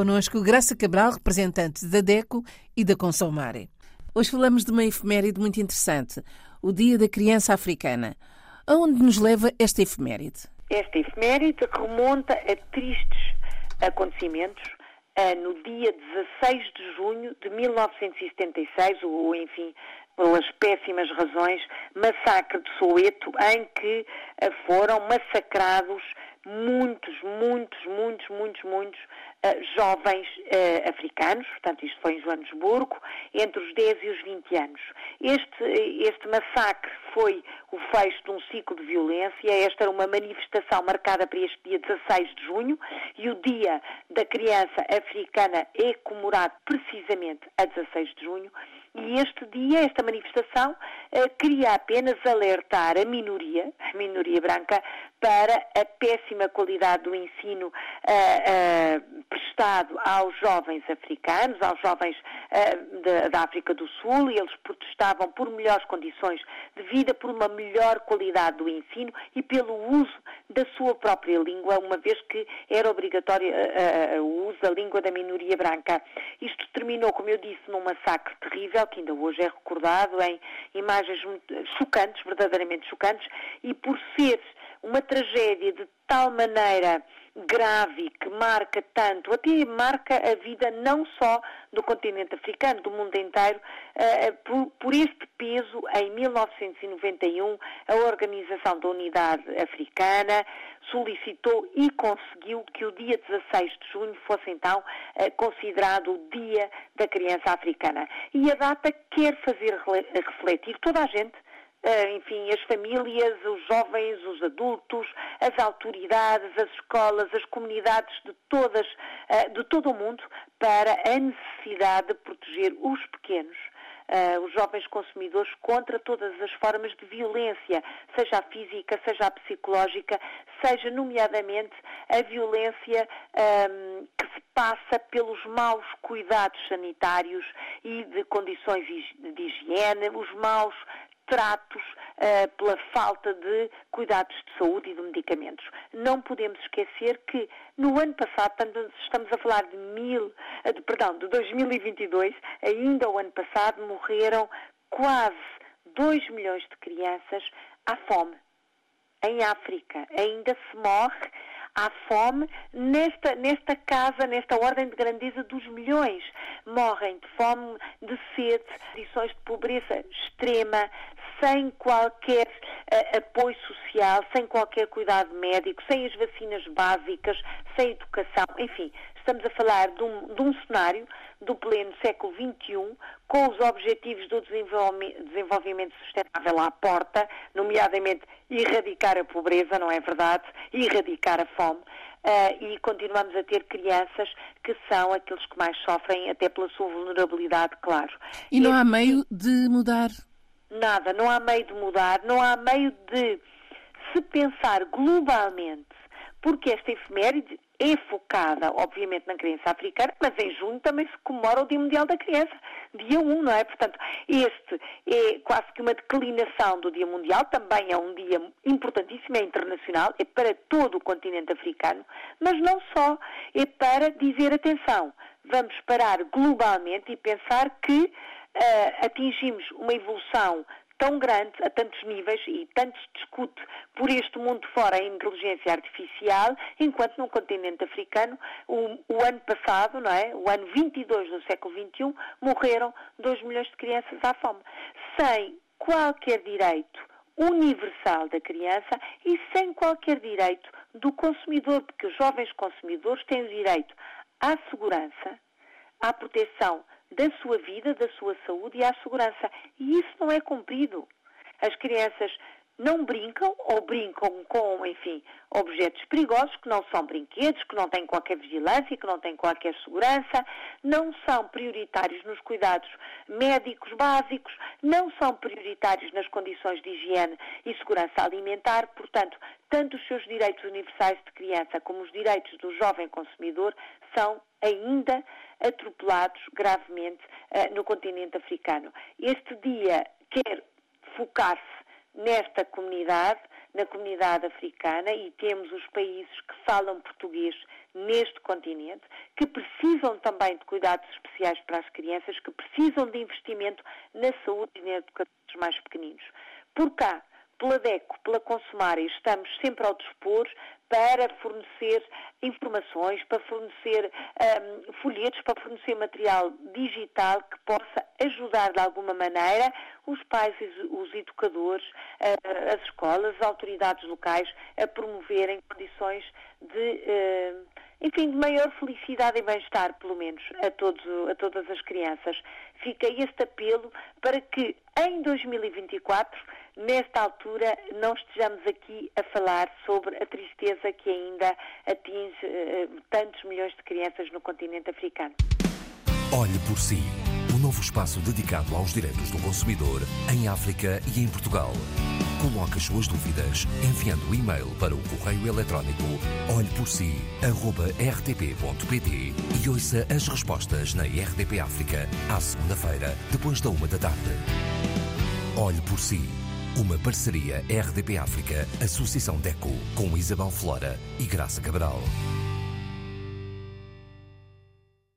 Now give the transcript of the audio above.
connosco Graça Cabral, representante da DECO e da Consomare. Hoje falamos de uma efeméride muito interessante, o Dia da Criança Africana. Aonde nos leva esta efeméride? Esta efeméride remonta a tristes acontecimentos no dia 16 de junho de 1976, ou enfim, pelas péssimas razões, massacre de Soweto, em que foram massacrados muitos, muitos, muitos, muitos, muitos uh, jovens uh, africanos, portanto isto foi em Joanesburgo, entre os 10 e os 20 anos. Este, este massacre foi o fecho de um ciclo de violência, esta era uma manifestação marcada para este dia 16 de junho e o Dia da Criança Africana é comemorado precisamente a 16 de junho e este dia, esta manifestação, eh, queria apenas alertar a minoria, a minoria branca, para a péssima qualidade do ensino eh, eh, prestado aos jovens africanos, aos jovens da África do Sul, e eles protestavam por melhores condições de vida, por uma melhor qualidade do ensino e pelo uso da sua própria língua, uma vez que era obrigatório o uso da língua da minoria branca. Isto terminou, como eu disse, num massacre terrível que ainda hoje é recordado em imagens chocantes, verdadeiramente chocantes, e por ser uma tragédia de tal maneira grave que marca tanto, até marca a vida não só do continente africano, do mundo inteiro, uh, por, por, este peso, em 1991, a Organização da Unidade Africana solicitou e conseguiu que o dia 16 de junho fosse então uh, considerado o Dia da Criança Africana. E a data quer fazer refletir toda a gente eh, enfim, as famílias, os jovens, os adultos, as autoridades, as escolas, as comunidades de todas, eh, de todo o mundo, para a necessidade de proteger os pequenos. Uh, os jovens consumidores contra todas as formas de violência, seja a física, seja a psicológica, seja, nomeadamente, a violência um, que se passa pelos maus cuidados sanitários e de condições de higiene, os maus tratos uh, pela falta de cuidados de saúde e de medicamentos. Não podemos esquecer que no ano passado, estamos a falar de mil, eh, de, perdão, de 2022, ainda o ano passado morreram quase 2 milhões de crianças à fome. Em África ainda se morre à fome nesta, nesta casa, nesta ordem de grandeza dos milhões. Morrem de fome, de sede, condições de pobreza extrema, sem qualquer uh, apoio social, sem qualquer cuidado médico, sem as vacinas básicas, sem educação, enfim, estamos a falar de um, de um cenário do pleno século XXI, com os objetivos do desenvolvimento sustentável à porta, nomeadamente erradicar a pobreza, não é verdade? Erradicar a fome. Uh, e continuamos a ter crianças que são aqueles que mais sofrem, até pela sua vulnerabilidade, claro. E não há meio de mudar Nada, não há meio de mudar, não há meio de se pensar globalmente, porque esta efeméride é focada, obviamente, na criança africana, mas em junho também se comemora o Dia Mundial da Criança, dia 1, não é? Portanto, este é quase que uma declinação do Dia Mundial, também é um dia importantíssimo, é internacional, é para todo o continente africano, mas não só, é para dizer atenção, vamos parar globalmente e pensar que uh, atingimos uma evolução tão grande, a tantos níveis, e tanto se discute por este mundo fora a inteligência artificial, enquanto no continente africano, o, o, ano passado, não é? o ano 22 do século XXI, morreram 2 milhões de crianças à fome, sem qualquer direito universal da criança e sem qualquer direito do consumidor, porque os jovens consumidores têm o direito à segurança, à proteção da sua vida, da sua saúde e à segurança. E isso não é cumprido. As crianças não brincam ou brincam com, enfim, objetos perigosos que não são brinquedos, que não têm qualquer vigilância, que não têm qualquer segurança, não são prioritários nos cuidados médicos básicos, não são prioritários nas condições de higiene e segurança alimentar, portanto, tanto os seus direitos universais de criança como os direitos do jovem consumidor são ainda atropelados gravemente uh, no continente africano. Este dia quer focar-se nesta comunidade, na comunidade africana e temos os países que falam português neste continente, que precisam também de cuidados especiais para as crianças, que precisam de investimento na saúde e na educação dos mais pequeninos. Por cá, pela DECO, pela Consumária, estamos sempre ao dispor para fornecer informações, para fornecer um, folhetos, para fornecer material digital que possa ajudar de alguma maneira os pais, os educadores, uh, as escolas, as autoridades locais a promoverem condições de, uh, enfim, de maior felicidade e bem-estar, pelo menos, a, todos, a todas as crianças. Fica este apelo para que em 2024 nesta altura não estejamos aqui a falar sobre a tristeza que ainda atinge uh, tantos milhões de crianças no continente africano. Olhe por si, o novo espaço dedicado aos direitos do consumidor em África e em Portugal. Coloque as suas dúvidas enviando o e-mail para o correio eletrónico olheporsi.rtp.pt e ouça as respostas na RDP África à segunda-feira, depois da uma da tarde. Olhe por si uma parceria RDP África, Associação DECO, com Isabel Flora e Graça Cabral.